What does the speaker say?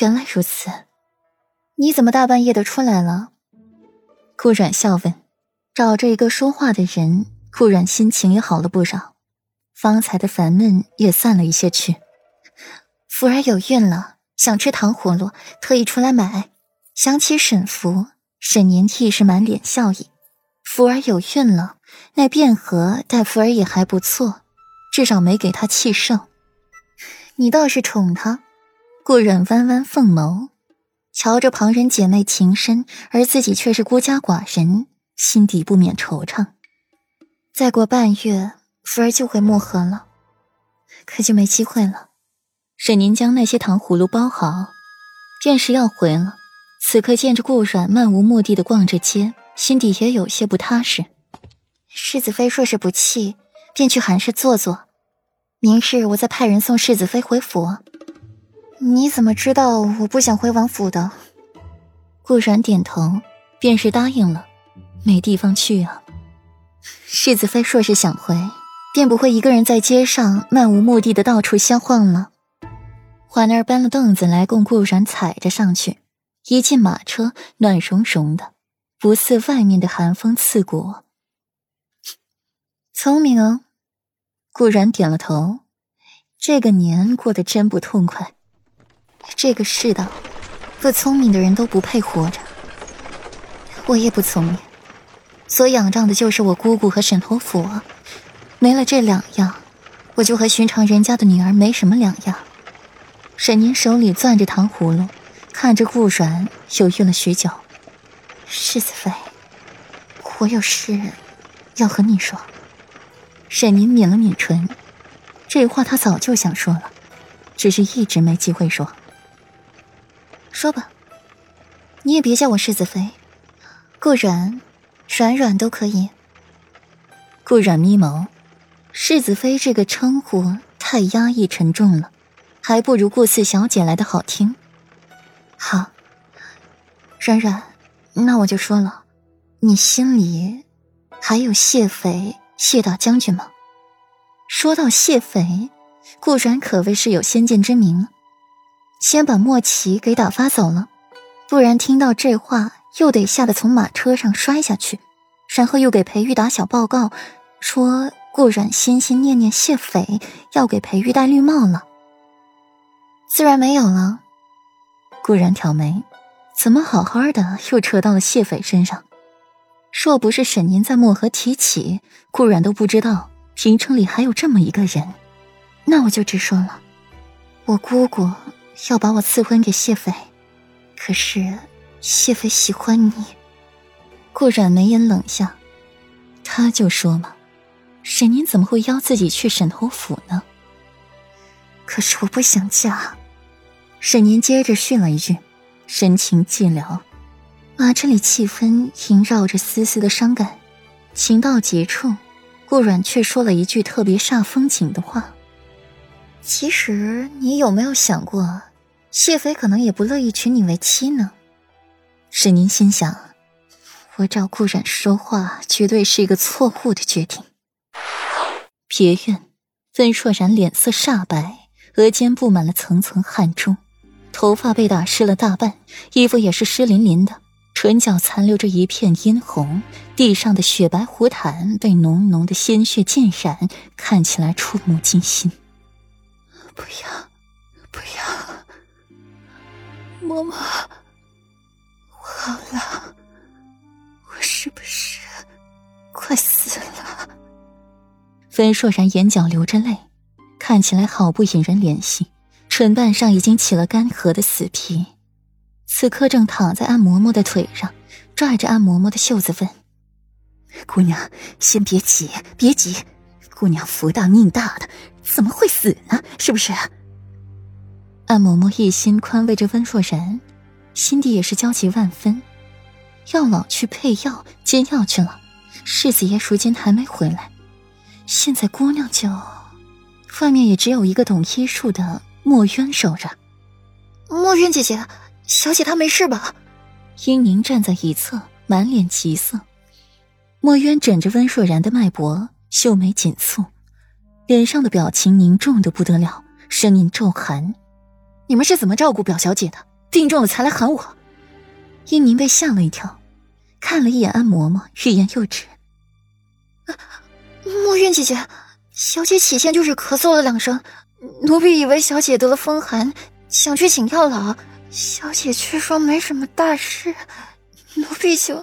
原来如此，你怎么大半夜的出来了？顾阮笑问。找着一个说话的人，顾阮心情也好了不少，方才的烦闷也散了一些去。福儿有孕了，想吃糖葫芦，特意出来买。想起沈福，沈年亦是满脸笑意。福儿有孕了，那卞和待福儿也还不错，至少没给他气盛。你倒是宠他。顾阮弯弯凤眸，瞧着旁人姐妹情深，而自己却是孤家寡人，心底不免惆怅。再过半月，福儿就会漠河了，可就没机会了。沈宁将那些糖葫芦包好，便是要回了。此刻见着顾阮漫无目的的逛着街，心底也有些不踏实。世子妃若是不弃，便去寒舍坐坐。明日我再派人送世子妃回府。你怎么知道我不想回王府的？顾然点头，便是答应了。没地方去啊。世子妃若是想回，便不会一个人在街上漫无目的的到处瞎晃了。环儿搬了凳子来供顾然踩着上去，一进马车，暖融融的，不似外面的寒风刺骨。聪明哦，顾然点了头。这个年过得真不痛快。这个世道，不聪明的人都不配活着。我也不聪明，所仰仗的就是我姑姑和沈头府啊。没了这两样，我就和寻常人家的女儿没什么两样。沈宁手里攥着糖葫芦，看着顾软，犹豫了许久。世子妃，我有事要和你说。沈宁抿了抿唇，这话他早就想说了，只是一直没机会说。说吧，你也别叫我世子妃，顾软，软软都可以。顾软眯眸，世子妃这个称呼太压抑沉重了，还不如顾四小姐来的好听。好，软软，那我就说了，你心里还有谢斐、谢大将军吗？说到谢斐，顾软可谓是有先见之明。先把莫奇给打发走了，不然听到这话又得吓得从马车上摔下去，然后又给裴玉打小报告，说顾阮心心念念谢斐，要给裴玉戴绿帽了。自然没有了。顾然挑眉，怎么好好的又扯到了谢斐身上？若不是沈宁在漠河提起，顾然都不知道平城里还有这么一个人。那我就直说了，我姑姑。要把我赐婚给谢斐，可是谢斐喜欢你。顾染眉眼冷笑，他就说嘛：“沈宁怎么会邀自己去沈侯府呢？”可是我不想嫁。沈宁接着训了一句，神情寂寥，马车里气氛萦绕着丝丝的伤感。情到极处，顾阮却说了一句特别煞风景的话。其实，你有没有想过，谢飞可能也不乐意娶你为妻呢？沈宁心想，我找顾染说话，绝对是一个错误的决定。别院，温硕然脸色煞白，额间布满了层层汗珠，头发被打湿了大半，衣服也是湿淋淋的，唇角残留着一片殷红，地上的雪白湖毯被浓浓的鲜血浸染，看起来触目惊心。不要，不要，嬷嬷，我好了，我是不是快死了？温硕然眼角流着泪，看起来好不引人怜惜，唇瓣上已经起了干涸的死皮。此刻正躺在安嬷嬷的腿上，拽着安嬷嬷的袖子问：“姑娘，先别急，别急。”姑娘福大命大的，怎么会死呢？是不是？安嬷嬷一心宽慰着温若然，心底也是焦急万分。药老去配药煎药去了，世子爷如今还没回来。现在姑娘就，外面也只有一个懂医术的墨渊守着。墨渊姐姐，小姐她没事吧？英宁站在一侧，满脸急色。墨渊枕着温若然的脉搏。秀眉紧蹙，脸上的表情凝重的不得了，声音骤寒：“你们是怎么照顾表小姐的？病重了才来喊我。殷宁被吓了一跳，看了一眼安嬷嬷，欲言又止。墨韵姐姐，小姐起先就是咳嗽了两声，奴婢以为小姐得了风寒，想去请药老，小姐却说没什么大事，奴婢就。